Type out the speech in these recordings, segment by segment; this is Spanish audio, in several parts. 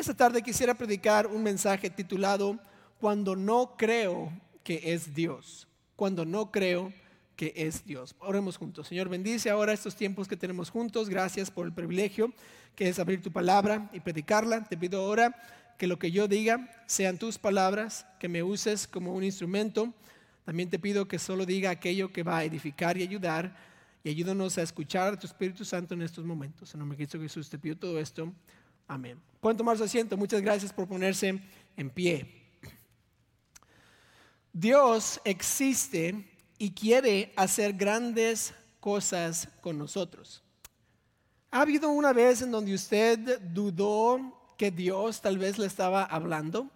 Esta tarde quisiera predicar un mensaje titulado Cuando no creo que es Dios. Cuando no creo que es Dios. Oremos juntos. Señor, bendice ahora estos tiempos que tenemos juntos. Gracias por el privilegio que es abrir tu palabra y predicarla. Te pido ahora que lo que yo diga sean tus palabras, que me uses como un instrumento. También te pido que solo diga aquello que va a edificar y ayudar. Y ayúdanos a escuchar tu Espíritu Santo en estos momentos. En nombre de Cristo Jesús te pido todo esto. Amén. Pueden tomar su asiento. Muchas gracias por ponerse en pie. Dios existe y quiere hacer grandes cosas con nosotros. ¿Ha habido una vez en donde usted dudó que Dios tal vez le estaba hablando?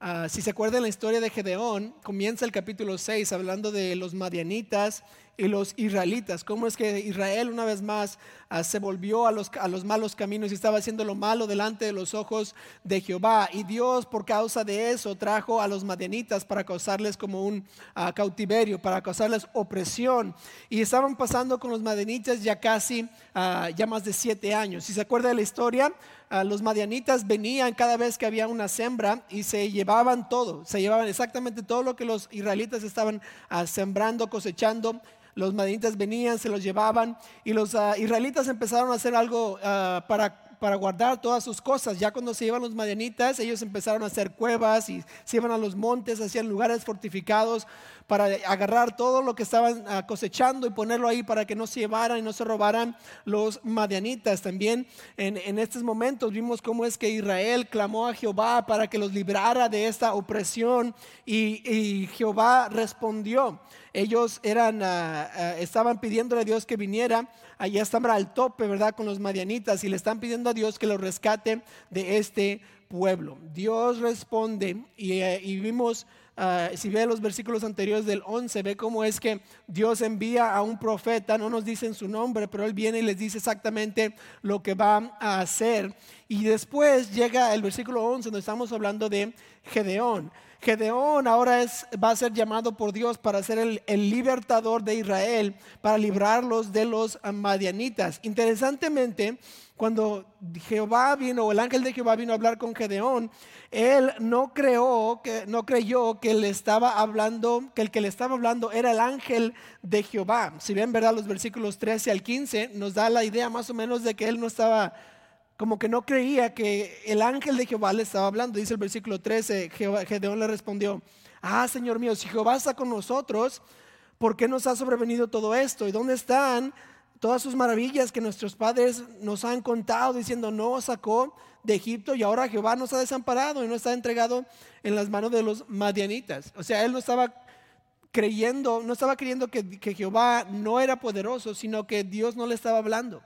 Ah, si se acuerdan la historia de Gedeón, comienza el capítulo 6 hablando de los madianitas y los israelitas, cómo es que Israel una vez más ah, se volvió a los, a los malos caminos y estaba haciendo lo malo delante de los ojos de Jehová. Y Dios por causa de eso trajo a los madianitas para causarles como un ah, cautiverio, para causarles opresión. Y estaban pasando con los madianitas ya casi, ah, ya más de siete años. Si se acuerda de la historia, los madianitas venían cada vez que había una sembra y se llevaban todo, se llevaban exactamente todo lo que los israelitas estaban sembrando, cosechando los madianitas venían, se los llevaban y los ah, israelitas empezaron a hacer algo ah, para para guardar todas sus cosas. Ya cuando se iban los madianitas, ellos empezaron a hacer cuevas y se iban a los montes, hacían lugares fortificados para agarrar todo lo que estaban ah, cosechando y ponerlo ahí para que no se llevaran y no se robaran los madianitas. También en, estos momentos vimos cómo es que Israel clamó a Jehová para que los librara de esta opresión y, Jehová respondió. Ellos eran, ah, ah, estaban pidiéndole a Dios que viniera, allá estaban al tope, ¿verdad? Con los madianitas y le están pidiendo a Dios que los rescate de este pueblo. Dios responde y, eh, y vimos Ah, si ve los versículos anteriores del 11, ve cómo es que Dios envía a un profeta, no nos dicen su nombre, pero él viene y les dice exactamente lo que va a hacer. Y después llega el versículo 11, donde estamos hablando de Gedeón. Gedeón ahora es, va a ser llamado por Dios para ser el, el, libertador de Israel, para librarlos de los madianitas. Interesantemente, cuando Jehová vino, o el ángel de Jehová vino a hablar con Gedeón, él no creó, que, no creyó que le estaba hablando, que el que le estaba hablando era el ángel de Jehová. Si ven, verdad, los versículos 13 al 15 nos da la idea más o menos de que él no estaba, como que no creía que el ángel de Jehová le estaba hablando. Dice el versículo 13, Gedeón le respondió, ah, Señor mío, si Jehová está con nosotros, ¿por qué nos ha sobrevenido todo esto? ¿Y dónde están todas sus maravillas que nuestros padres nos han contado diciendo no sacó de Egipto y ahora Jehová nos ha desamparado y no está entregado en las manos de los madianitas. O sea, él no estaba creyendo, no estaba creyendo que, que Jehová no era poderoso, sino que Dios no le estaba hablando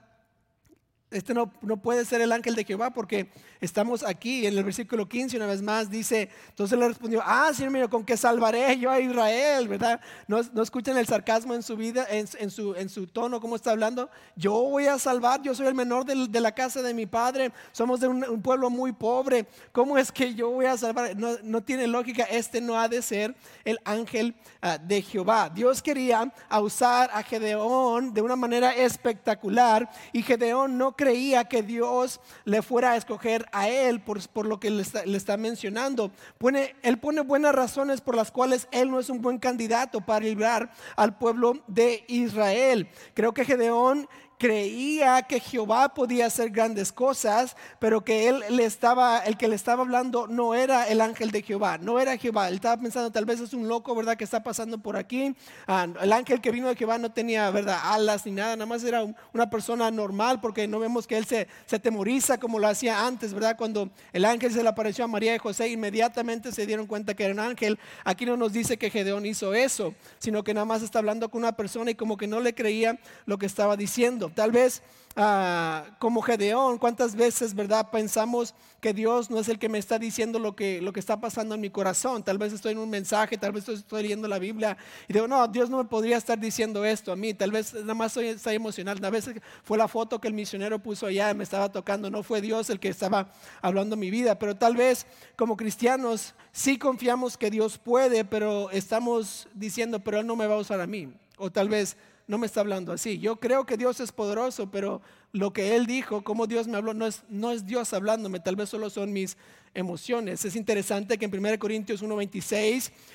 este no, no, puede ser el ángel de Jehová porque estamos aquí en el versículo 15 una vez más dice, entonces le respondió, ah, Señor mío, ¿con qué salvaré yo a Israel? ¿Verdad? No, no escuchan el sarcasmo en su vida, en, su, en su tono, cómo está hablando. Yo voy a salvar, yo soy el menor de, la casa de mi padre, somos de un, pueblo muy pobre, ¿cómo es que yo voy a salvar? No, no tiene lógica, este no ha de ser el ángel ah, de Jehová. Dios quería usar a Gedeón de una manera espectacular y Gedeón no creía que Dios le fuera a escoger a él por, por lo que le está, mencionando. Pone, él pone buenas razones por las cuales él no es un buen candidato para librar al pueblo de Israel. Creo que Gedeón creía que Jehová podía hacer grandes cosas, pero que él le estaba, el que le estaba hablando no era el ángel de Jehová, no era Jehová. Él estaba pensando, tal vez es un loco, ¿verdad? Que está pasando por aquí. Ah, el ángel que vino de Jehová no tenía, ¿verdad? Alas ni nada, nada más era una persona normal, porque no vemos que él se, se temoriza como lo hacía antes, ¿verdad? Cuando el ángel se le apareció a María y José, inmediatamente se dieron cuenta que era un ángel. Aquí no nos dice que Gedeón hizo eso, sino que nada más está hablando con una persona y como que no le creía lo que estaba diciendo. Tal vez ah, como Gedeón, cuántas veces, ¿verdad? Pensamos que Dios no es el que me está diciendo lo que, lo que está pasando en mi corazón. Tal vez estoy en un mensaje, tal vez estoy leyendo la Biblia y digo, no, Dios no me podría estar diciendo esto a mí. Tal vez nada más estoy, emocional. A veces fue la foto que el misionero puso allá, me estaba tocando. No fue Dios el que estaba hablando mi vida. Pero tal vez como cristianos sí confiamos que Dios puede, pero estamos diciendo, pero Él no me va a usar a mí. O tal vez no me está hablando así. Yo creo que Dios es poderoso, pero lo que él dijo, cómo Dios me habló, no es, no es Dios hablándome, tal vez solo son mis emociones. Es interesante que en 1 Corintios 1:26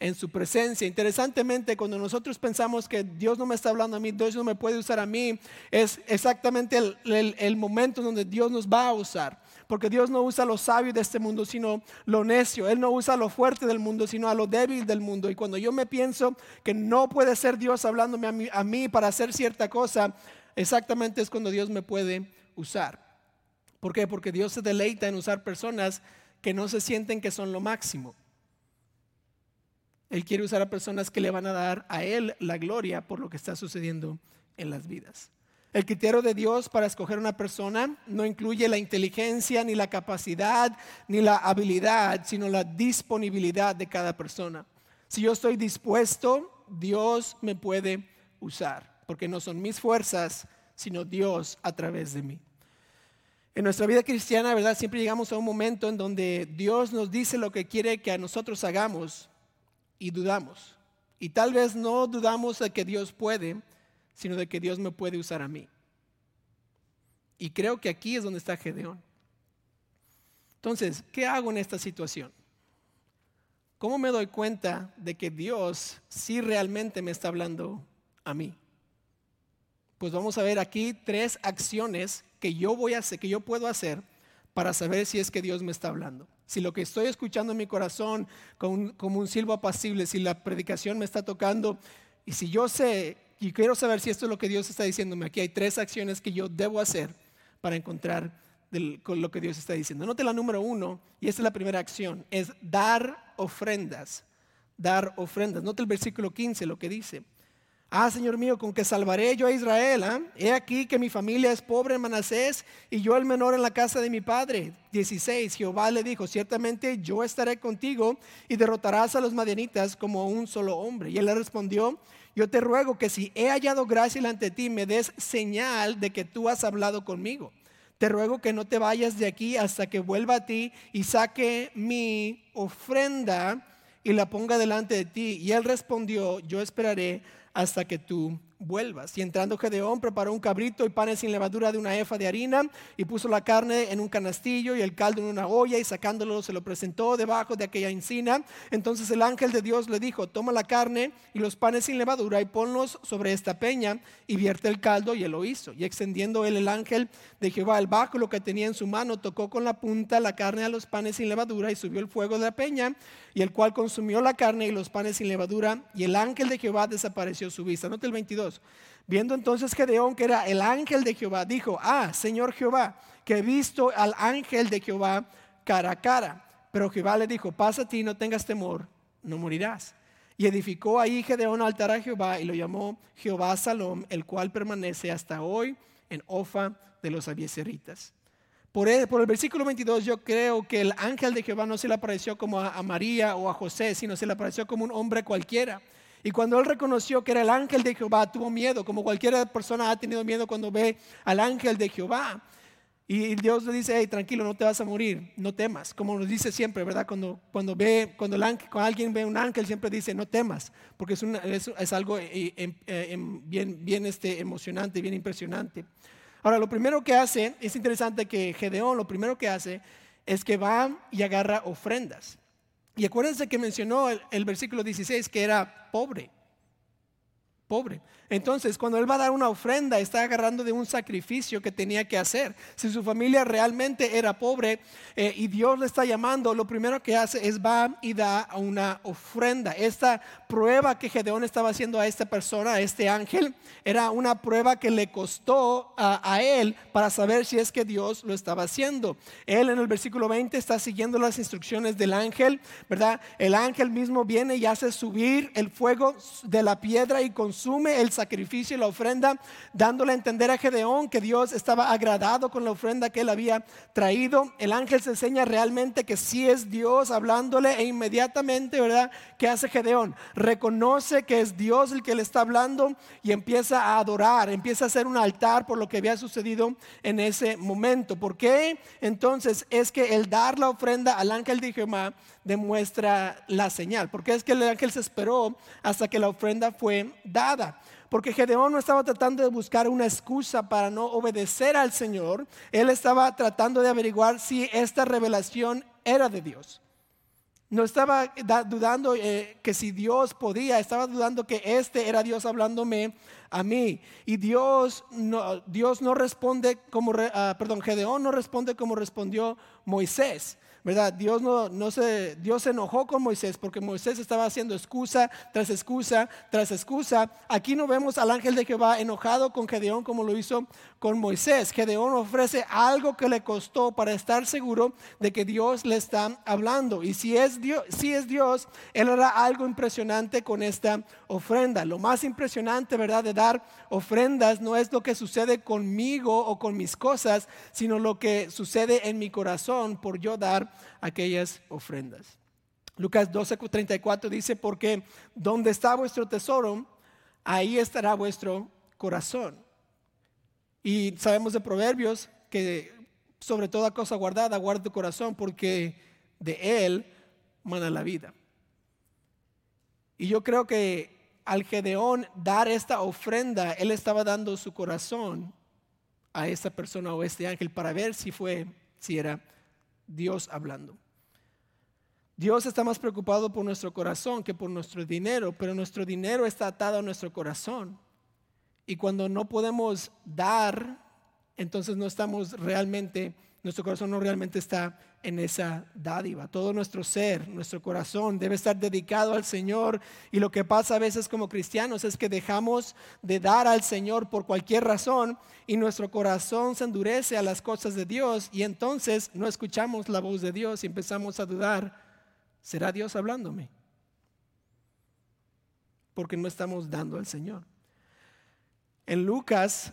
en su presencia. Interesantemente, cuando nosotros pensamos que Dios no me está hablando a mí, Dios no me puede usar a mí, es exactamente el, momento en donde Dios nos va a usar. Porque Dios no usa lo sabio de este mundo, sino lo necio. Él no usa lo fuerte del mundo, sino a lo débil del mundo. Y cuando yo me pienso que no puede ser Dios hablándome a mí, a mí para hacer cierta cosa, exactamente es cuando Dios me puede usar. ¿Por qué? Porque Dios se deleita en usar personas que no se sienten que son lo máximo. Él quiere usar a personas que le van a dar a Él la gloria por lo que está sucediendo en las vidas. El criterio de Dios para escoger una persona no incluye la inteligencia, ni la capacidad, ni la habilidad, sino la disponibilidad de cada persona. Si yo estoy dispuesto, Dios me puede usar, porque no son mis fuerzas, sino Dios a través de mí. En nuestra vida cristiana, ¿verdad? Siempre llegamos a un momento en donde Dios nos dice lo que quiere que a nosotros hagamos, y dudamos. Y tal vez no dudamos de que Dios puede, sino de que Dios me puede usar a mí. Y creo que aquí es donde está Gedeón. Entonces, ¿qué hago en esta situación? ¿Cómo me doy cuenta de que Dios sí realmente me está hablando a mí? Pues vamos a ver aquí tres acciones que yo voy a hacer, que yo puedo hacer para saber si es que Dios me está hablando si lo que estoy escuchando en mi corazón como un, silbo apacible, si la predicación me está tocando y si yo sé y quiero saber si esto es lo que Dios está diciéndome, aquí hay tres acciones que yo debo hacer para encontrar con lo que Dios está diciendo. Note la número uno, y esta es la primera acción, es dar ofrendas. Dar ofrendas. Note el versículo 15, lo que dice. Ah, Señor mío, con que salvaré yo a Israel. ¿ah? He aquí que mi familia es pobre en Manasés y yo el menor en la casa de mi padre. 16. Jehová le dijo, ciertamente yo estaré contigo y derrotarás a los madianitas como un solo hombre. Y él le respondió, yo te ruego que si he hallado gracia de ti, me des señal de que tú has hablado conmigo. Te ruego que no te vayas de aquí hasta que vuelva a ti y saque mi ofrenda y la ponga delante de ti. Y él respondió, yo esperaré hasta que tú vuelvas. Y entrando Gedeón preparó un cabrito y panes sin levadura de una efa de harina y puso la carne en un canastillo y el caldo en una olla y sacándolo se lo presentó debajo de aquella encina. Entonces el ángel de Dios le dijo, toma la carne y los panes sin levadura y ponlos sobre esta peña y vierte el caldo y él lo hizo. Y extendiendo él el ángel de Jehová el báculo que tenía en su mano, tocó con la punta la carne a los panes sin levadura y subió el fuego de la peña y el cual consumió la carne y los panes sin levadura y el ángel de Jehová desapareció su vista. Note el 22. Viendo entonces Gedeón que era el ángel de Jehová, dijo, ah, Señor Jehová, que he visto al ángel de Jehová cara a cara. Pero Jehová le dijo, pasa a ti, no tengas temor, no morirás. Y edificó ahí Gedeón altar a Jehová y lo llamó Jehová Salom, el cual permanece hasta hoy en Ofa de los abieseritas. Por el, versículo 22 yo creo que el ángel de Jehová no se le apareció como a María o a José, sino se le apareció como un hombre cualquiera. Y cuando él reconoció que era el ángel de Jehová, tuvo miedo, como cualquier persona ha tenido miedo cuando ve al ángel de Jehová. Y Dios le dice, hey, tranquilo, no te vas a morir, no temas. Como nos dice siempre, ¿verdad? Cuando, cuando ve, cuando, alguien ve un ángel, siempre dice, no temas, porque es, es, algo eh, em, eh, em, bien, bien este, emocionante, bien impresionante. Ahora, lo primero que hace, es interesante que Gedeón, lo primero que hace es que va y agarra ofrendas. Y acuérdense que mencionó el, versículo 16 que era pobre. Pobre. Entonces, cuando él va a dar una ofrenda, está agarrando de un sacrificio que tenía que hacer. Si su familia realmente era pobre eh, y Dios le está llamando, lo primero que hace es va y da una ofrenda. Esta prueba que Gedeón estaba haciendo a esta persona, a este ángel, era una prueba que le costó a, a él para saber si es que Dios lo estaba haciendo. Él en el versículo 20 está siguiendo las instrucciones del ángel, ¿verdad? El ángel mismo viene y hace subir el fuego de la piedra y con consume el sacrificio y la ofrenda, dándole a entender a Gedeón que Dios estaba agradado con la ofrenda que él había traído. El ángel se enseña realmente que sí es Dios hablándole e inmediatamente, ¿verdad? ¿Qué hace Gedeón? Reconoce que es Dios el que le está hablando y empieza a adorar, empieza a hacer un altar por lo que había sucedido en ese momento. ¿Por qué? Entonces es que el dar la ofrenda al ángel de Jehová demuestra la señal. Porque es que el ángel se esperó hasta que la ofrenda fue dada. Porque Gedeón no estaba tratando de buscar una excusa para no obedecer al Señor. Él estaba tratando de averiguar si esta revelación era de Dios. No estaba dudando eh, que si Dios podía, estaba dudando que este era Dios hablándome a mí. Y Dios Dios no responde como, ah, perdón, Gedeón no responde como respondió Moisés. ¿Verdad? Dios, no, no se, Dios se enojó con Moisés porque Moisés estaba haciendo excusa tras excusa tras excusa. Aquí no vemos al ángel de Jehová enojado con Gedeón como lo hizo con Moisés. Gedeón ofrece algo que le costó para estar seguro de que Dios le está hablando. Y si es Dios, si es Dios él hará algo impresionante con esta ofrenda. Lo más impresionante, ¿verdad? De dar ofrendas no es lo que sucede conmigo o con mis cosas, sino lo que sucede en mi corazón por yo dar aquellas ofrendas. Lucas 12:34 dice, porque donde está vuestro tesoro, ahí estará vuestro corazón. Y sabemos de Proverbios que sobre toda cosa guardada, guarda tu corazón, porque de él mana la vida. Y yo creo que al Gedeón dar esta ofrenda, él estaba dando su corazón a esta persona o este ángel para ver si fue, si era Dios hablando. Dios está más preocupado por nuestro corazón que por nuestro dinero, pero nuestro dinero está atado a nuestro corazón. Y cuando no podemos dar, entonces no estamos realmente nuestro corazón no realmente está en esa dádiva. Todo nuestro ser, nuestro corazón debe estar dedicado al Señor. Y lo que pasa a veces como cristianos es que dejamos de dar al Señor por cualquier razón y nuestro corazón se endurece a las cosas de Dios y entonces no escuchamos la voz de Dios y empezamos a dudar, ¿será Dios hablándome? Porque no estamos dando al Señor. En Lucas,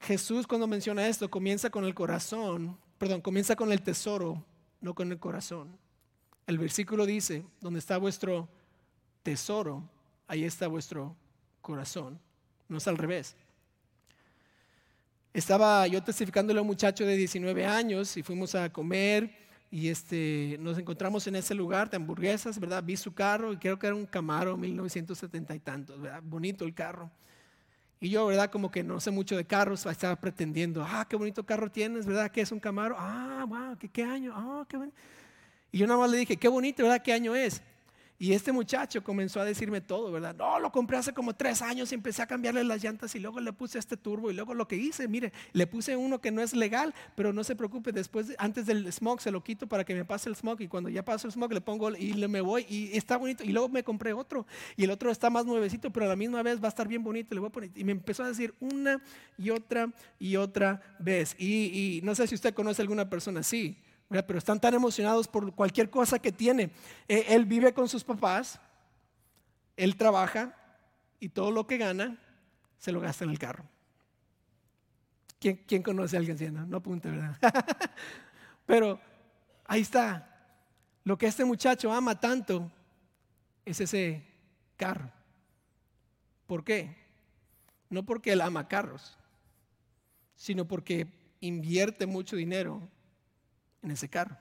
Jesús cuando menciona esto comienza con el corazón perdón, comienza con el tesoro, no con el corazón. El versículo dice, donde está vuestro tesoro, ahí está vuestro corazón. No es al revés. Estaba yo testificándole a un muchacho de 19 años y fuimos a comer y este, nos encontramos en ese lugar de hamburguesas, ¿verdad? Vi su carro y creo que era un Camaro 1970 y tantos, ¿verdad? Bonito el carro. Y yo, ¿verdad? Como que no sé mucho de carros, estaba pretendiendo, ah, qué bonito carro tienes, ¿verdad? ¿Qué es un Camaro? Ah, wow, ¿qué, qué año? Ah, qué bueno. Y yo nada más le dije, qué bonito, ¿verdad? ¿Qué año es? Y este muchacho comenzó a decirme todo, ¿verdad? No, lo compré hace como tres años y empecé a cambiarle las llantas y luego le puse este turbo y luego lo que hice, mire, le puse uno que no es legal, pero no se preocupe, después, antes del smoke se lo quito para que me pase el smoke y cuando ya paso el smoke le pongo y le me voy y está bonito y luego me compré otro y el otro está más nuevecito, pero a la misma vez va a estar bien bonito, le voy a poner, y me empezó a decir una y otra y otra vez. Y, y no sé si usted conoce a alguna persona así pero están tan emocionados por cualquier cosa que tiene. Eh, él vive con sus papás, él trabaja y todo lo que gana se lo gasta en el carro. ¿Quién, conoce a alguien así? No, no apunte, ¿verdad? pero ahí está. Lo que este muchacho ama tanto es ese carro. ¿Por qué? No porque él ama carros, sino porque invierte mucho dinero en ese carro.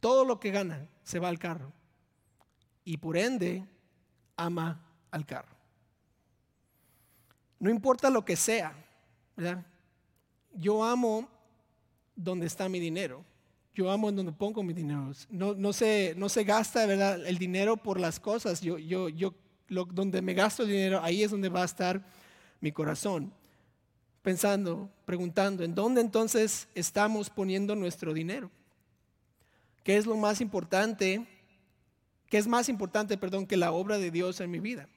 Todo lo que gana se va al carro. Y por ende, ama al carro. No importa lo que sea, ¿verdad? Yo amo donde está mi dinero. Yo amo en donde pongo mi dinero. No, no, se, no se gasta ¿verdad? el dinero por las cosas. Yo, yo, yo, donde me gasto el dinero, ahí es donde va a estar mi corazón pensando, preguntando, ¿en dónde entonces estamos poniendo nuestro dinero? ¿Qué es lo más importante? ¿Qué es más importante, perdón, que la obra de Dios en mi vida?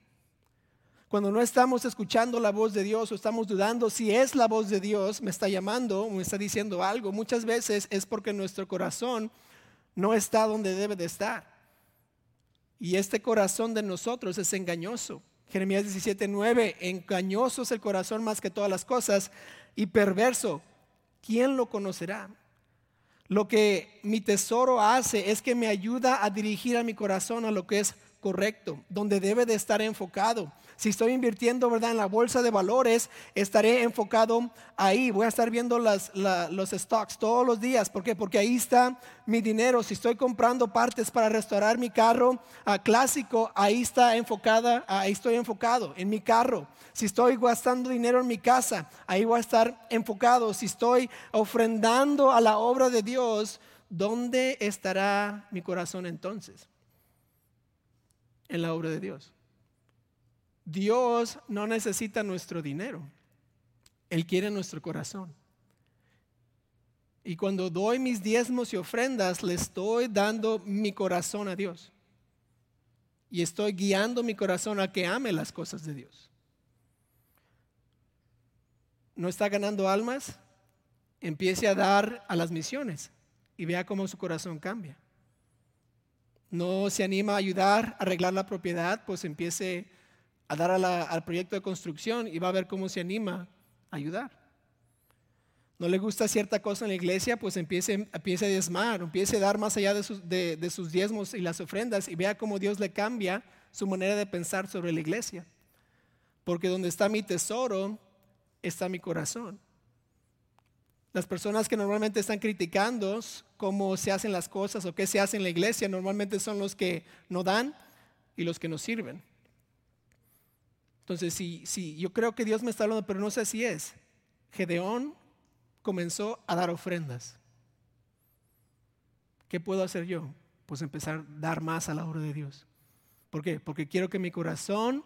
Cuando no estamos escuchando la voz de Dios o estamos dudando si es la voz de Dios, me está llamando o me está diciendo algo, muchas veces es porque nuestro corazón no está donde debe de estar. Y este corazón de nosotros es engañoso. Jeremías 17, 9, engañoso es el corazón más que todas las cosas y perverso. ¿Quién lo conocerá? Lo que mi tesoro hace es que me ayuda a dirigir a mi corazón a lo que es correcto, donde debe de estar enfocado. Si estoy invirtiendo, ¿verdad? En la bolsa de valores, estaré enfocado ahí. Voy a estar viendo los stocks todos los días. ¿Por qué? Porque ahí está mi dinero. Si estoy comprando partes para restaurar mi carro ah, clásico, ahí está enfocada, ahí estoy enfocado en mi carro. Si estoy gastando dinero en mi casa, ahí voy a estar enfocado. Si estoy ofrendando a la obra de Dios, ¿dónde estará mi corazón entonces? En la obra de Dios. Dios no necesita nuestro dinero. Él quiere nuestro corazón. Y cuando doy mis diezmos y ofrendas, le estoy dando mi corazón a Dios. Y estoy guiando mi corazón a que ame las cosas de Dios. ¿No está ganando almas? Empiece a dar a las misiones y vea cómo su corazón cambia. No se anima a ayudar a arreglar la propiedad, pues empiece a dar al proyecto de construcción y va a ver cómo se anima a ayudar. No le gusta cierta cosa en la iglesia, pues empiece, empiece a diezmar, empiece a dar más allá de sus, de sus diezmos y las ofrendas y vea cómo Dios le cambia su manera de pensar sobre la iglesia. Porque donde está mi tesoro, está mi corazón. Las personas que normalmente están criticando cómo se hacen las cosas o qué se hace en la iglesia, normalmente son los que no dan y los que nos sirven. Entonces, sí, yo creo que Dios me está hablando, pero no sé si es. Gedeón comenzó a dar ofrendas. ¿Qué puedo hacer yo? Pues empezar a dar más a la obra de Dios. ¿Por qué? Porque quiero que mi corazón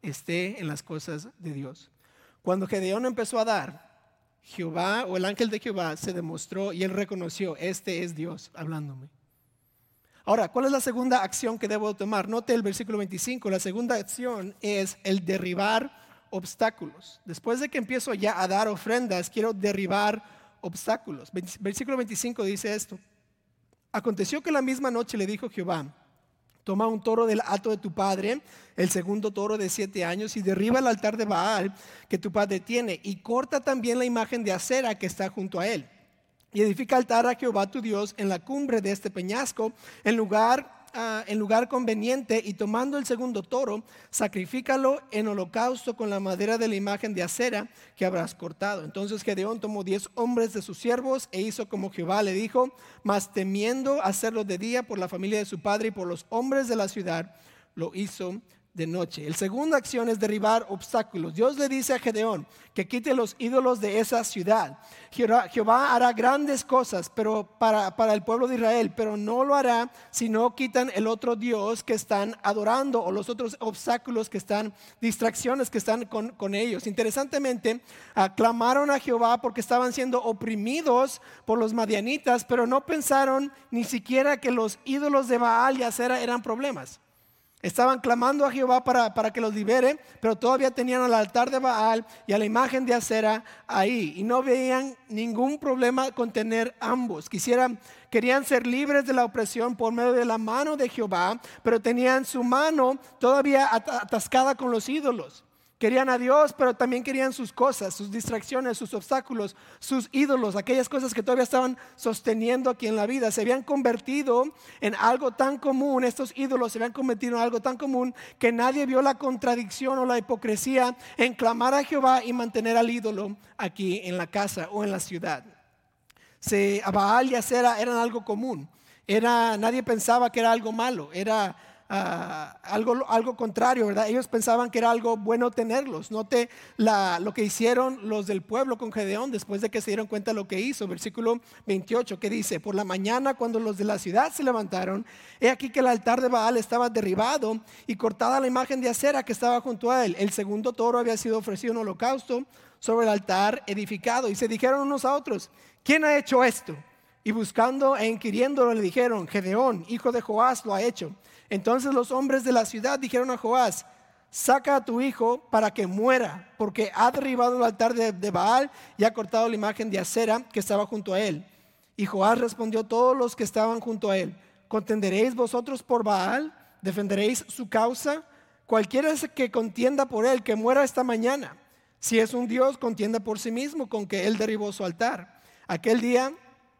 esté en las cosas de Dios. Cuando Gedeón empezó a dar, Jehová o el ángel de Jehová se demostró y él reconoció, este es Dios hablándome. Ahora, ¿cuál es la segunda acción que debo tomar? Note el versículo 25. La segunda acción es el derribar obstáculos. Después de que empiezo ya a dar ofrendas, quiero derribar obstáculos. Versículo 25 dice esto. Aconteció que la misma noche le dijo Jehová, toma un toro del hato de tu padre, el segundo toro de siete años, y derriba el altar de Baal que tu padre tiene, y corta también la imagen de acera que está junto a él y edifica altar a Jehová tu Dios en la cumbre de este peñasco, en lugar, ah, en lugar conveniente, y tomando el segundo toro, sacrifícalo en holocausto con la madera de la imagen de acera que habrás cortado. Entonces Gedeón tomó diez hombres de sus siervos e hizo como Jehová le dijo, mas temiendo hacerlo de día por la familia de su padre y por los hombres de la ciudad, lo hizo de noche. El segunda acción es derribar obstáculos. Dios le dice a Gedeón que quite los ídolos de esa ciudad. Jehová, hará grandes cosas pero para, para, el pueblo de Israel, pero no lo hará si no quitan el otro Dios que están adorando o los otros obstáculos que están, distracciones que están con, con ellos. Interesantemente, aclamaron a Jehová porque estaban siendo oprimidos por los madianitas, pero no pensaron ni siquiera que los ídolos de Baal y Acera eran problemas. Estaban clamando a Jehová para, que los libere, pero todavía tenían al altar de Baal y a la imagen de acera ahí. Y no veían ningún problema con tener ambos. Quisieran, querían ser libres de la opresión por medio de la mano de Jehová, pero tenían su mano todavía atascada con los ídolos. Querían a Dios, pero también querían sus cosas, sus distracciones, sus obstáculos, sus ídolos, aquellas cosas que todavía estaban sosteniendo aquí en la vida. Se habían convertido en algo tan común, estos ídolos se habían convertido en algo tan común que nadie vio la contradicción o la hipocresía en clamar a Jehová y mantener al ídolo aquí en la casa o en la ciudad. Se, Baal y Acera eran algo común. Era, nadie pensaba que era algo malo. Era algo, algo contrario, ¿verdad? Ellos pensaban que era algo bueno tenerlos. Note lo que hicieron los del pueblo con Gedeón después de que se dieron cuenta de lo que hizo. Versículo 28 que dice, por la mañana cuando los de la ciudad se levantaron, he aquí que el altar de Baal estaba derribado y cortada la imagen de acera que estaba junto a él. El segundo toro había sido ofrecido en holocausto sobre el altar edificado y se dijeron unos a otros, ¿quién ha hecho esto? Y buscando e inquiriéndolo le dijeron, Gedeón, hijo de Joás, lo ha hecho. Entonces los hombres de la ciudad dijeron a Joás, saca a tu hijo para que muera, porque ha derribado el altar de, Baal y ha cortado la imagen de acera que estaba junto a él. Y Joás respondió a todos los que estaban junto a él, ¿contenderéis vosotros por Baal? ¿Defenderéis su causa? cualquiera que contienda por él, que muera esta mañana. Si es un Dios, contienda por sí mismo con que él derribó su altar. Aquel día,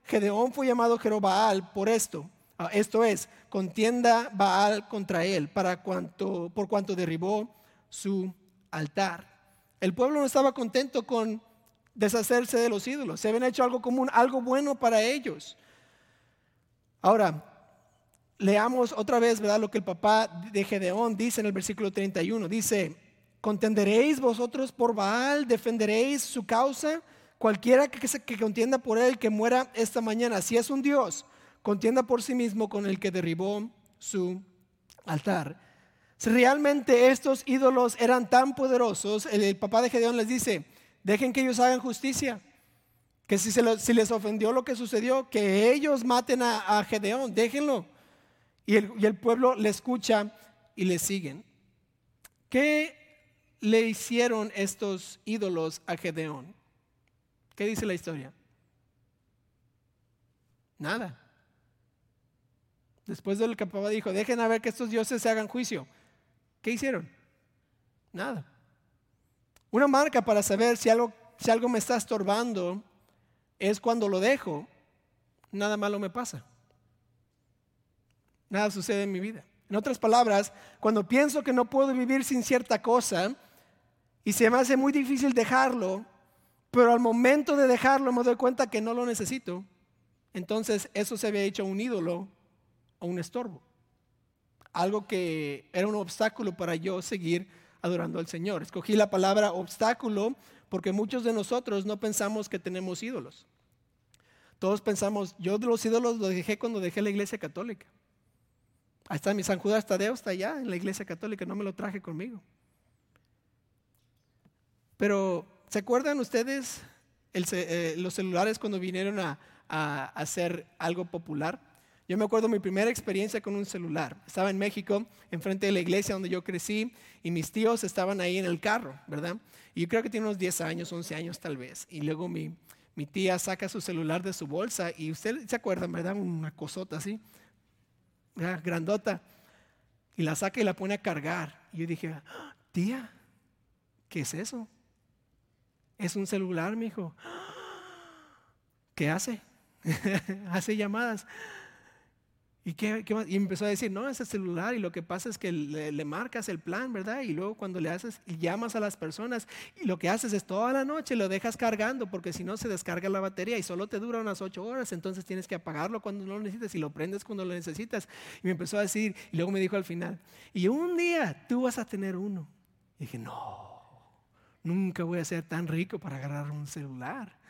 Gedeón fue llamado Jerobaal por esto. Ah, esto es, contienda Baal contra él para cuanto, por cuanto derribó su altar. El pueblo no estaba contento con deshacerse de los ídolos. Se habían hecho algo común, algo bueno para ellos. Ahora, leamos otra vez, ¿verdad? Lo que el papá de Gedeón dice en el versículo 31. Dice, ¿contenderéis vosotros por Baal? ¿Defenderéis su causa? Cualquiera que, que contienda por él, que muera esta mañana. Si es un Dios, contienda por sí mismo con el que derribó su altar. Si realmente estos ídolos eran tan poderosos, el papá de Gedeón les dice, Dejen que ellos hagan justicia. Que si, se les ofendió lo que sucedió, que ellos maten a, Gedeón, déjenlo. Y el, y el pueblo le escucha y le siguen. ¿Qué le hicieron estos ídolos a Gedeón? ¿Qué dice la historia? Nada. Después del que papá dijo, dejen a ver que estos dioses se hagan juicio. ¿Qué hicieron? Nada. Una marca para saber si algo, si algo me está estorbando es cuando lo dejo, nada malo me pasa. Nada sucede en mi vida. En otras palabras, cuando pienso que no puedo vivir sin cierta cosa y se me hace muy difícil dejarlo, pero al momento de dejarlo me doy cuenta que no lo necesito, entonces eso se había hecho un ídolo o un estorbo. Algo que era un obstáculo para yo seguir adorando al Señor. Escogí la palabra obstáculo porque muchos de nosotros no pensamos que tenemos ídolos. Todos pensamos, yo de los ídolos los dejé cuando dejé la iglesia católica. Ahí está mi San Judas Tadeo, está allá en la iglesia católica, no me lo traje conmigo. Pero, ¿se acuerdan ustedes eh, los celulares cuando vinieron a, a hacer algo popular? Yo me acuerdo mi primera experiencia con un celular. Estaba en México, enfrente de la iglesia donde yo crecí, y mis tíos estaban ahí en el carro, ¿verdad? Y yo creo que tiene unos 10 años, 11 años tal vez. Y luego mi, mi tía saca su celular de su bolsa, y usted se acuerda, ¿verdad? Una cosota así, grandota. Y la saca y la pone a cargar. Y yo dije, tía, ¿qué es eso? Es un celular, mi hijo. ¿Qué hace? hace llamadas. ¿Y, qué, y empezó a decir, no, es el celular y lo que pasa es que le, marcas el plan, ¿verdad? Y luego cuando le haces, y llamas a las personas y lo que haces es toda la noche lo dejas cargando porque si no se descarga la batería y solo te dura unas ocho horas, entonces tienes que apagarlo cuando no lo necesitas y lo prendes cuando lo necesitas. Y me empezó a decir, y luego me dijo al final, y un día tú vas a tener uno. Y dije, no, nunca voy a ser tan rico para agarrar un celular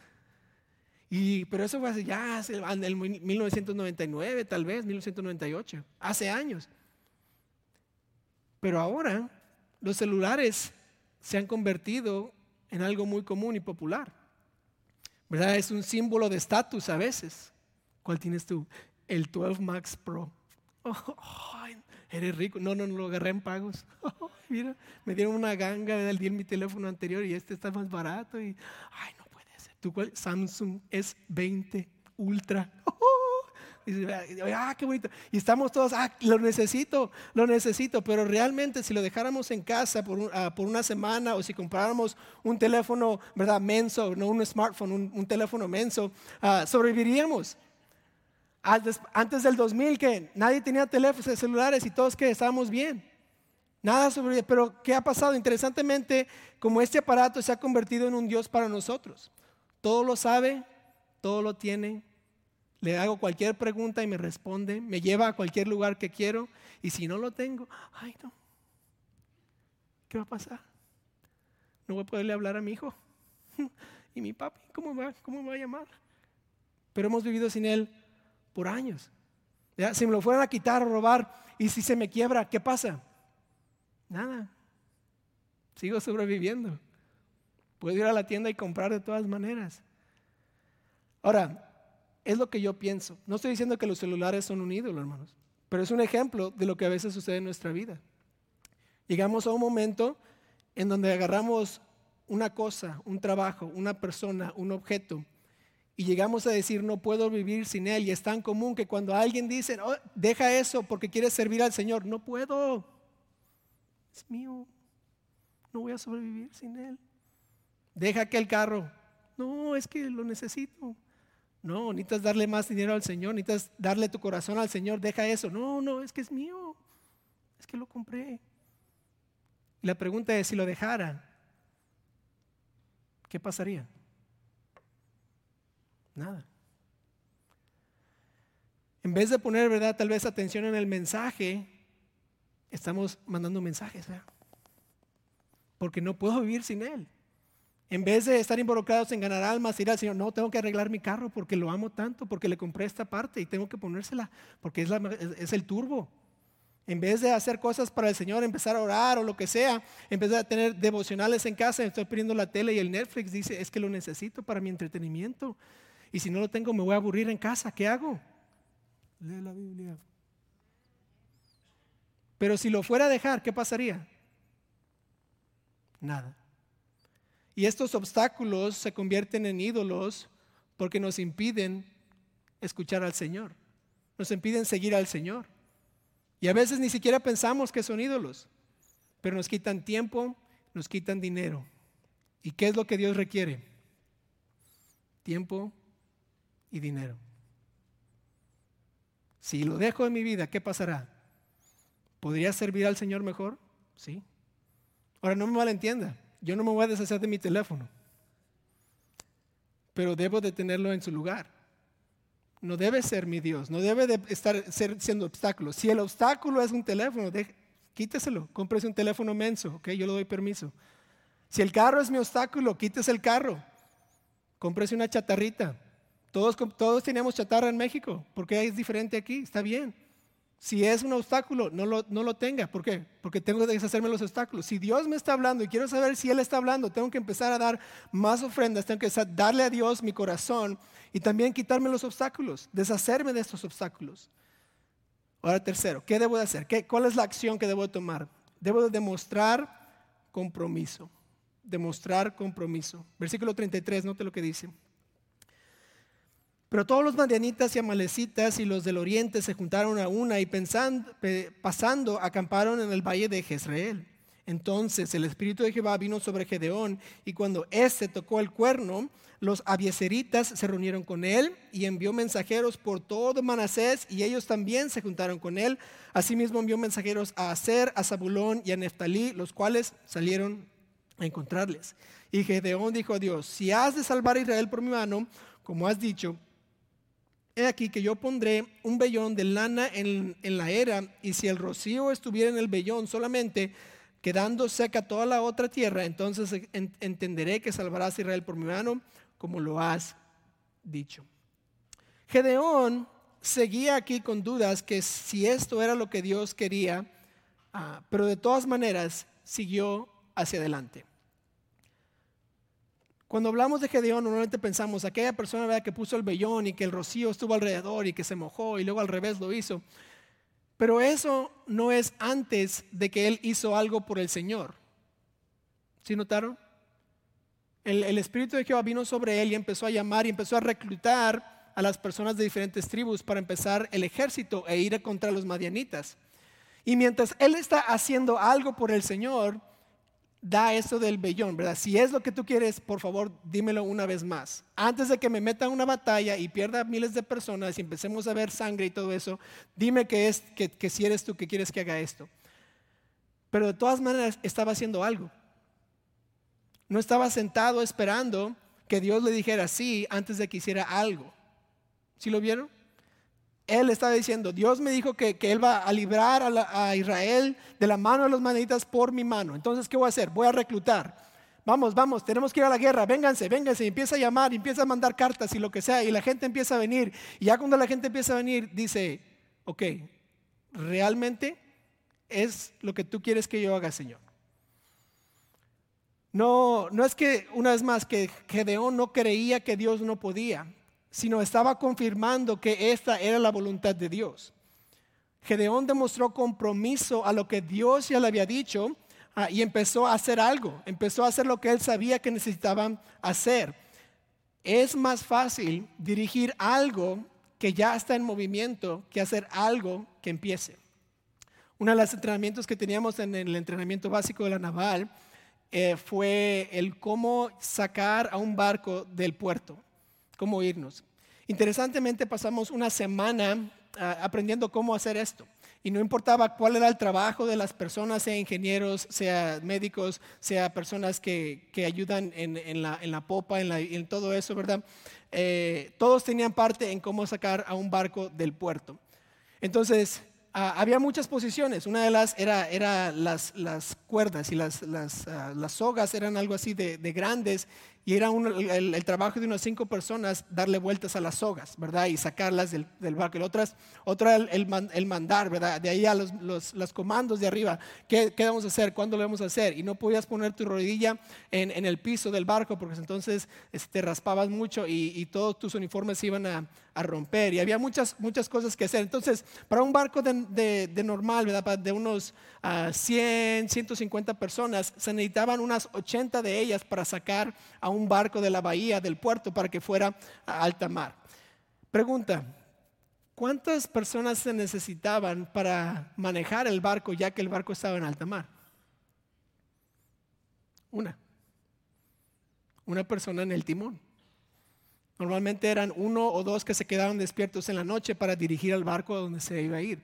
pero eso fue ya hace, en el 1999, tal vez, 1998, hace años. Pero ahora los celulares se han convertido en algo muy común y popular. ¿Verdad? Es un símbolo de estatus a veces. ¿Cuál tienes tú? El 12 Max Pro. eres rico. No, no, no lo agarré en pagos. mira, me dieron una ganga, en mi teléfono anterior y este está más barato. Y, ay, no ¿Tú cuál? Samsung S20 Ultra. ah, qué bonito. Y estamos todos, ah, lo necesito, lo necesito. Pero realmente si lo dejáramos en casa por, ah, una semana o si compráramos un teléfono, ¿verdad? Menso, no un smartphone, un, teléfono menso, ah, sobreviviríamos. Antes, del 2000 que nadie tenía teléfonos celulares y todos que estábamos bien. Nada sobre, pero ¿qué ha pasado? Interesantemente, como este aparato se ha convertido en un Dios para nosotros. Todo lo sabe, todo lo tiene. Le hago cualquier pregunta y me responde. Me lleva a cualquier lugar que quiero. Y si no lo tengo, ay no. ¿Qué va a pasar? No voy a poderle hablar a mi hijo. ¿Y mi papi? ¿Cómo va, cómo me va a llamar? Pero hemos vivido sin él por años. Si me lo fueran a quitar o robar y si se me quiebra, ¿qué pasa? Nada. Sigo sobreviviendo. Puedo ir a la tienda y comprar de todas maneras. Ahora, es lo que yo pienso. No estoy diciendo que los celulares son un ídolo, hermanos, pero es un ejemplo de lo que a veces sucede en nuestra vida. Llegamos a un momento en donde agarramos una cosa, un trabajo, una persona, un objeto, y llegamos a decir, no puedo vivir sin él. Y es tan común que cuando alguien dice, oh, deja eso porque quieres servir al Señor, no puedo. es mío, no voy a sobrevivir sin él. Deja que el carro, no, es que lo necesito. No, necesitas darle más dinero al Señor, necesitas darle tu corazón al Señor, deja eso. No, no, es que es mío, es que lo compré. Y la pregunta es, si lo dejara, ¿qué pasaría? Nada. En vez de poner, ¿verdad? Tal vez atención en el mensaje, estamos mandando mensajes, ¿verdad? Porque no puedo vivir sin Él. En vez de estar involucrados en ganar almas, ir al Señor, no, tengo que arreglar mi carro porque lo amo tanto, porque le compré esta parte y tengo que ponérsela, porque es, es, el turbo. En vez de hacer cosas para el Señor, empezar a orar o lo que sea, empezar a tener devocionales en casa, estoy pidiendo la tele y el Netflix dice, es que lo necesito para mi entretenimiento. Y si no lo tengo, me voy a aburrir en casa. ¿Qué hago? Lee la Biblia. Pero si lo fuera a dejar, ¿qué pasaría? Nada. Y estos obstáculos se convierten en ídolos porque nos impiden escuchar al Señor, nos impiden seguir al Señor. Y a veces ni siquiera pensamos que son ídolos, pero nos quitan tiempo, nos quitan dinero. ¿Y qué es lo que Dios requiere? Tiempo y dinero. Si lo dejo en mi vida, ¿qué pasará? ¿Podría servir al Señor mejor? Sí. Ahora no me malentienda yo no me voy a deshacer de mi teléfono, pero debo de tenerlo en su lugar. No debe ser mi Dios, no debe de estar siendo obstáculo. Si el obstáculo es un teléfono, quíteselo, cómprese un teléfono menso, ok, yo le doy permiso. Si el carro es mi obstáculo, quítese el carro, cómprese una chatarrita. Todos, todos teníamos chatarra en México, ¿por qué es diferente aquí? Está bien. Si es un obstáculo, no lo, no lo tenga. ¿Por qué? Porque tengo que deshacerme de los obstáculos. Si Dios me está hablando y quiero saber si Él está hablando, tengo que empezar a dar más ofrendas, tengo que darle a Dios mi corazón y también quitarme los obstáculos, deshacerme de estos obstáculos. Ahora tercero, ¿qué debo de hacer? ¿Qué, ¿Cuál es la acción que debo de tomar? Debo de demostrar compromiso. Demostrar compromiso. Versículo 33, note lo que dice. Pero todos los madianitas y amalecitas y los del oriente se juntaron a una y pensando, pasando acamparon en el valle de Jezreel. Entonces el espíritu de Jehová vino sobre Gedeón y cuando éste tocó el cuerno, los abieseritas se reunieron con él y envió mensajeros por todo Manasés y ellos también se juntaron con él. Asimismo envió mensajeros a Aser, a Zabulón y a Neftalí, los cuales salieron a encontrarles. Y Gedeón dijo a Dios, si has de salvar a Israel por mi mano, como has dicho, He aquí que yo pondré un vellón de lana en, la era, y si el rocío estuviera en el vellón solamente, quedando seca toda la otra tierra, entonces entenderé que salvarás a Israel por mi mano, como lo has dicho. Gedeón seguía aquí con dudas que si esto era lo que Dios quería, ah, pero de todas maneras siguió hacia adelante. Cuando hablamos de Gedeón, normalmente pensamos aquella persona que puso el vellón y que el rocío estuvo alrededor y que se mojó y luego al revés lo hizo. Pero eso no es antes de que él hizo algo por el Señor. ¿Sí notaron? El, Espíritu de Jehová vino sobre él y empezó a llamar y empezó a reclutar a las personas de diferentes tribus para empezar el ejército e ir contra los madianitas. Y mientras él está haciendo algo por el Señor, da eso del vellón, ¿verdad? Si es lo que tú quieres, por favor, dímelo una vez más. Antes de que me meta en una batalla y pierda miles de personas y empecemos a ver sangre y todo eso, dime que, es, que, que si eres tú que quieres que haga esto. Pero de todas maneras estaba haciendo algo. No estaba sentado esperando que Dios le dijera sí antes de que hiciera algo. ¿Sí lo vieron? Él estaba diciendo, Dios me dijo que, Él va a librar a, Israel de la mano de los manitas por mi mano. Entonces, ¿qué voy a hacer? Voy a reclutar. Vamos, vamos, tenemos que ir a la guerra, vénganse, vénganse. Y empieza a llamar, empieza a mandar cartas y lo que sea. Y la gente empieza a venir. Y ya cuando la gente empieza a venir, dice, ok, ¿realmente es lo que tú quieres que yo haga, Señor? No, no es que, una vez más, que Gedeón no creía que Dios no podía sino estaba confirmando que esta era la voluntad de Dios. Gedeón demostró compromiso a lo que Dios ya le había dicho ah, y empezó a hacer algo, empezó a hacer lo que él sabía que necesitaban hacer. Es más fácil dirigir algo que ya está en movimiento que hacer algo que empiece. Uno de los entrenamientos que teníamos en el entrenamiento básico de la naval eh, fue el cómo sacar a un barco del puerto, cómo irnos. Interesantemente pasamos una semana ah, aprendiendo cómo hacer esto. Y no importaba cuál era el trabajo de las personas, sea ingenieros, sea médicos, sea personas que, ayudan en, la, popa, en, todo eso, ¿verdad? Eh, todos tenían parte en cómo sacar a un barco del puerto. Entonces, Ah, había muchas posiciones. Una de las era, era las, las cuerdas y las, las, ah, las, sogas eran algo así de, de grandes y era el, trabajo de unas cinco personas darle vueltas a las sogas, ¿verdad? Y sacarlas del, del barco. Y otras, otra el, el, mandar, ¿verdad? De ahí a los, los, comandos de arriba. ¿Qué, ¿Qué, vamos a hacer? ¿Cuándo lo vamos a hacer? Y no podías poner tu rodilla en, en el piso del barco porque entonces este, te raspabas mucho y, y todos tus uniformes se iban a, a, romper. Y había muchas, muchas cosas que hacer. Entonces, para un barco de, de, de normal, ¿verdad? De unos 100, 150 personas, se necesitaban unas 80 de ellas para sacar a un barco de la bahía, del puerto, para que fuera a alta mar. Pregunta, ¿cuántas personas se necesitaban para manejar el barco ya que el barco estaba en alta mar? Una. Una persona en el timón. Normalmente eran uno o dos que se quedaban despiertos en la noche para dirigir al barco a donde se iba a ir.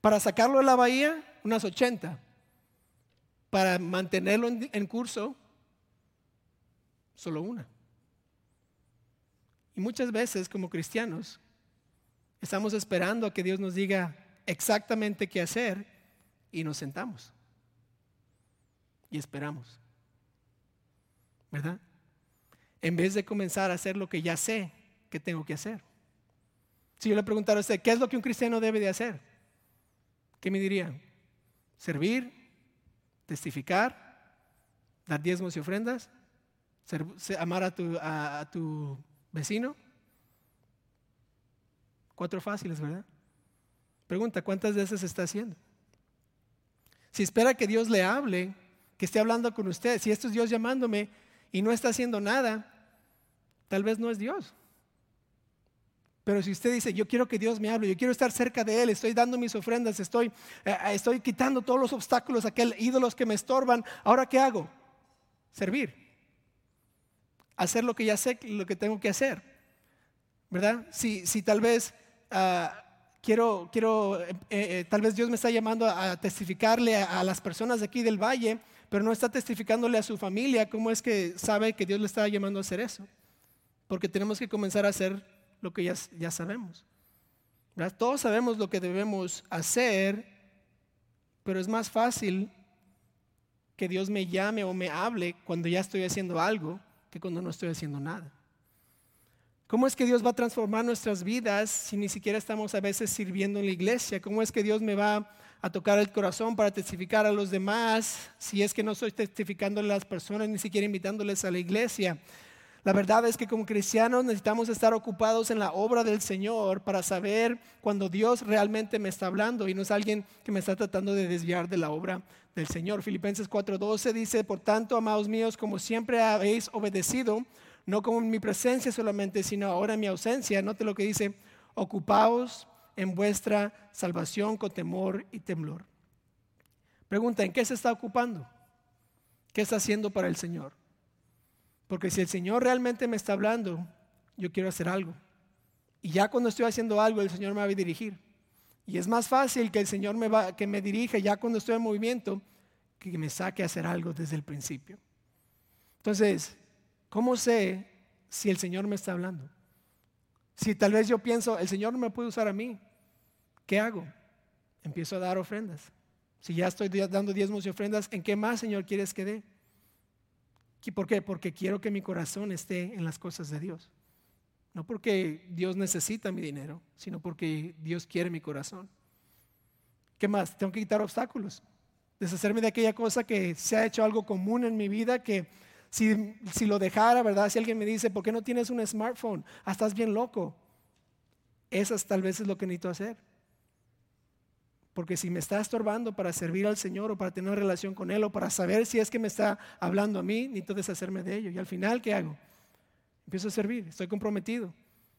Para sacarlo de la bahía, unas 80. Para mantenerlo en, curso, solo una. Y muchas veces como cristianos estamos esperando a que Dios nos diga exactamente qué hacer y nos sentamos y esperamos. ¿Verdad? En vez de comenzar a hacer lo que ya sé que tengo que hacer. Si yo le preguntara a usted, ¿qué es lo que un cristiano debe de hacer? ¿Qué me dirían? ¿Servir? ¿Testificar? ¿Dar diezmos y ofrendas? ¿Amar a tu, vecino? Cuatro fáciles, ¿verdad? Pregunta, ¿cuántas veces está haciendo? Si espera que Dios le hable, que esté hablando con usted, si esto es Dios llamándome y no está haciendo nada, tal vez no es Dios. Pero si usted dice, yo quiero que Dios me hable, yo quiero estar cerca de Él, estoy dando mis ofrendas, estoy, eh, eh, estoy quitando todos los obstáculos, aquel ídolos que me estorban, ¿ahora qué hago? Servir. Hacer lo que ya sé, lo que tengo que hacer. ¿Verdad? Si, si tal vez ah, quiero, quiero eh, tal vez Dios me está llamando a testificarle a, las personas de aquí del valle, pero no está testificándole a su familia, ¿cómo es que sabe que Dios le está llamando a hacer eso? Porque tenemos que comenzar a hacer lo que ya, ya sabemos. Todos sabemos lo que debemos hacer, pero es más fácil que Dios me llame o me hable cuando ya estoy haciendo algo que cuando no estoy haciendo nada. ¿Cómo es que Dios va a transformar nuestras vidas si ni siquiera estamos a veces sirviendo en la iglesia? ¿Cómo es que Dios me va a tocar el corazón para testificar a los demás si es que no estoy testificando a las personas, ni siquiera invitándoles a la iglesia? La verdad es que como cristianos necesitamos estar ocupados en la obra del Señor para saber cuando Dios realmente me está hablando y no es alguien que me está tratando de desviar de la obra del Señor. Filipenses 4:12 dice, por tanto, amados míos, como siempre habéis obedecido, no como en mi presencia solamente, sino ahora en mi ausencia, note lo que dice, ocupaos en vuestra salvación con temor y temblor. Pregunta, ¿en qué se está ocupando? ¿Qué está haciendo para el Señor? Porque si el Señor realmente me está hablando, yo quiero hacer algo. Y ya cuando estoy haciendo algo, el Señor me va a dirigir. Y es más fácil que el Señor me va, que me dirija ya cuando estoy en movimiento que me saque a hacer algo desde el principio. Entonces, ¿cómo sé si el Señor me está hablando? Si tal vez yo pienso, el Señor no me puede usar a mí, ¿qué hago? Empiezo a dar ofrendas. Si ya estoy dando diezmos y ofrendas, ¿en qué más, Señor, quieres que dé? ¿Por qué? Porque quiero que mi corazón esté en las cosas de Dios. No porque Dios necesita mi dinero, sino porque Dios quiere mi corazón. ¿Qué más? Tengo que quitar obstáculos. Deshacerme de aquella cosa que se ha hecho algo común en mi vida, que si, si lo dejara, ¿verdad? Si alguien me dice, ¿por qué no tienes un smartphone? Ah, estás bien loco. Esas tal vez es lo que necesito hacer. Porque si me está estorbando para servir al Señor o para tener relación con Él o para saber si es que me está hablando a mí, necesito deshacerme de ello. Y al final, ¿qué hago? Empiezo a servir, estoy comprometido.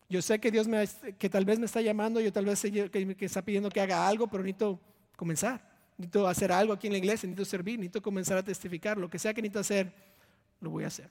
Yo sé que Dios me, que tal vez me está llamando, yo tal vez sé que, está pidiendo que haga algo, pero necesito comenzar. necesito hacer algo aquí en la iglesia, necesito servir, necesito comenzar a testificar, lo que sea que necesito hacer, lo voy a hacer.